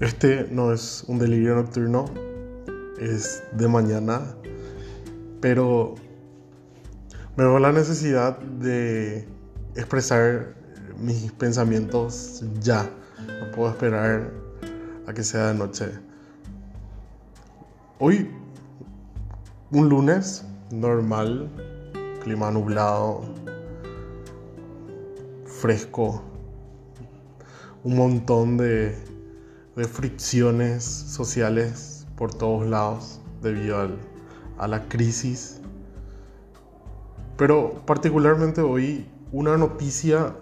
Este no es un delirio nocturno, es de mañana, pero me veo la necesidad de expresar mis pensamientos ya. No puedo esperar a que sea de noche. Hoy, un lunes normal, clima nublado, fresco, un montón de, de fricciones sociales por todos lados debido a la crisis. Pero particularmente hoy una noticia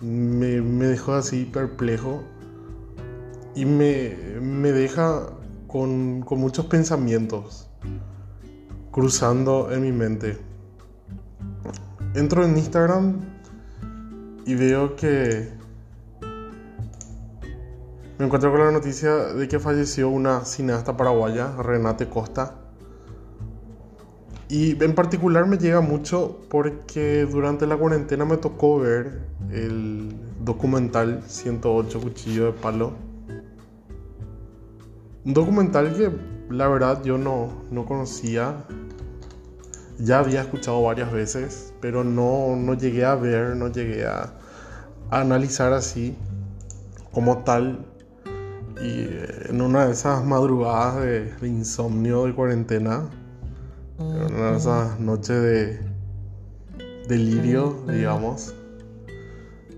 me, dejó así perplejo y me, deja con, con muchos pensamientos cruzando en mi mente. Entro en Instagram y veo que me encuentro con la noticia de que falleció una cineasta paraguaya, Renate Costa. Y en particular me llega mucho porque durante la cuarentena me tocó ver el documental 108 Cuchillo de Palo. Un documental que la verdad yo no, no conocía. Ya había escuchado varias veces, pero no, no llegué a ver, no llegué a, analizar así como tal. Y en una de esas madrugadas de insomnio de cuarentena, una de esas noches de delirio, digamos.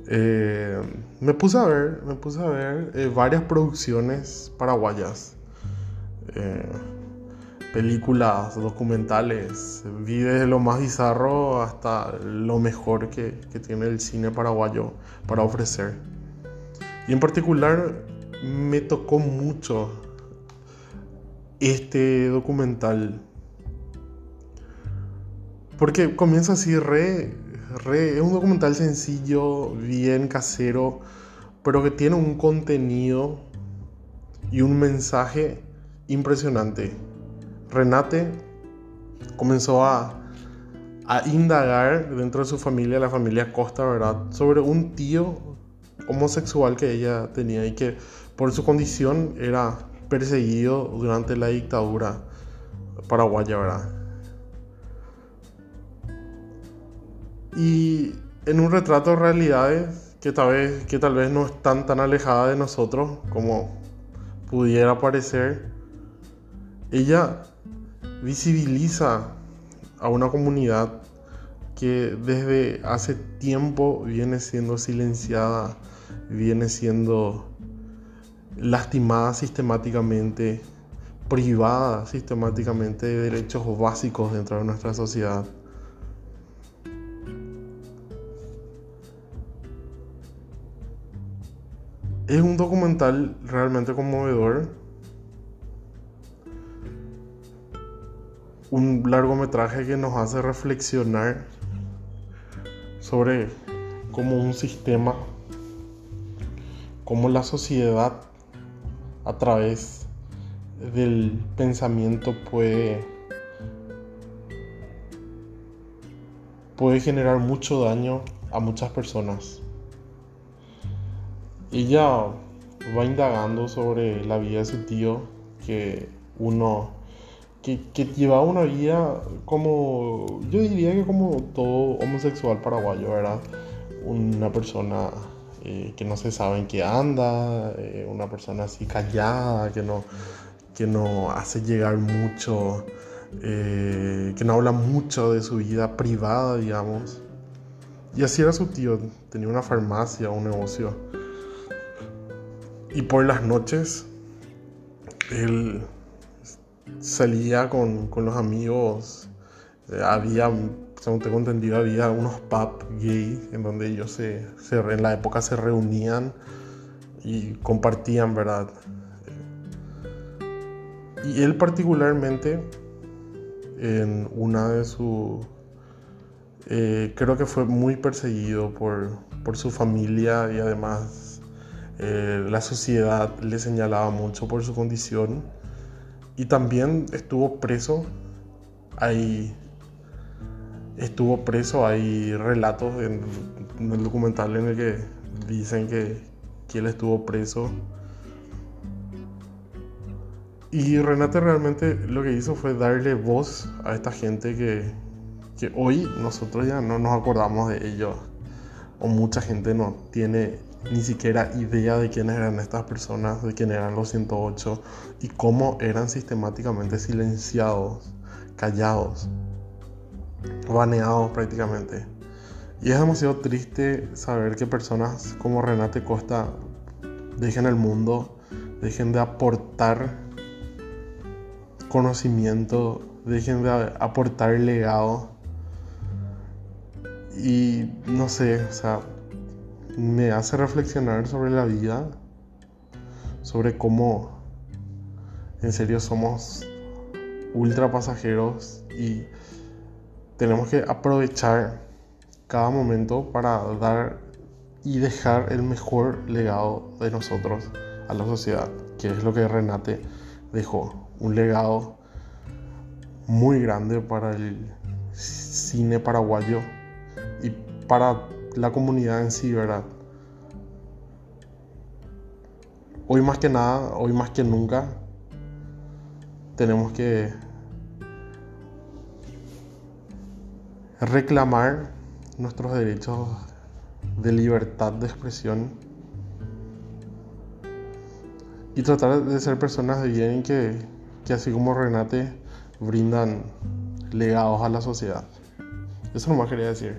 Eh, me puse a ver, me puse a ver eh, varias producciones paraguayas. Eh, películas, documentales, vi desde lo más bizarro hasta lo mejor que, que, tiene el cine paraguayo para ofrecer. Y en particular me tocó mucho este documental porque comienza así re, re... Es un documental sencillo, bien casero, pero que tiene un contenido y un mensaje impresionante. Renate comenzó a, a indagar dentro de su familia, la familia Costa, ¿verdad? Sobre un tío homosexual que ella tenía y que por su condición era perseguido durante la dictadura paraguaya, ¿verdad? y en un retrato de realidades que tal vez, que tal vez no están tan alejadas de nosotros como pudiera parecer, ella visibiliza a una comunidad que desde hace tiempo viene siendo silenciada, viene siendo lastimada sistemáticamente, privada sistemáticamente de derechos básicos dentro de nuestra sociedad. Es un documental realmente conmovedor. Un largometraje que nos hace reflexionar sobre cómo un sistema, cómo la sociedad a través del pensamiento puede puede generar mucho daño a muchas personas. Ella va indagando sobre la vida de su tío, que uno, que, que llevaba una vida como, yo diría que como todo homosexual paraguayo, ¿verdad? Una persona eh, que no se sabe en qué anda, eh, una persona así callada, que no, que no hace llegar mucho, eh, que no habla mucho de su vida privada, digamos. Y así era su tío, tenía una farmacia, un negocio y por las noches él salía con, los amigos. Eh, había, según tengo entendido, había unos pubs gay en donde ellos se, en la época se reunían y compartían, ¿verdad? Y él particularmente, en una de sus... Eh, creo que fue muy perseguido por, por su familia y además eh, la sociedad le señalaba mucho por su condición y también estuvo preso. Hay, estuvo preso, hay relatos en, el documental en el que dicen que, que él estuvo preso Y Renate realmente lo que hizo fue darle voz a esta gente que, que hoy nosotros ya no nos acordamos de ellos. O mucha gente no tiene ni siquiera idea de quiénes eran estas personas, de quién eran los 108 y cómo eran sistemáticamente silenciados, callados, baneados prácticamente. Y es demasiado triste saber que personas como Renate Costa dejen el mundo, dejen de aportar conocimiento, dejen de aportar legado. Y no sé, o sea, me hace reflexionar sobre la vida, sobre cómo en serio somos ultra pasajeros y tenemos que aprovechar cada momento para dar y dejar el mejor legado de nosotros a la sociedad, que es lo que Renate dejó un legado muy grande para el cine paraguayo y para la comunidad en sí, ¿verdad? Hoy más que nada, hoy más que nunca, tenemos que reclamar nuestros derechos de libertad de expresión y tratar de ser personas de bien que que así como Renate brindan legados a la sociedad. Eso no más quería decir.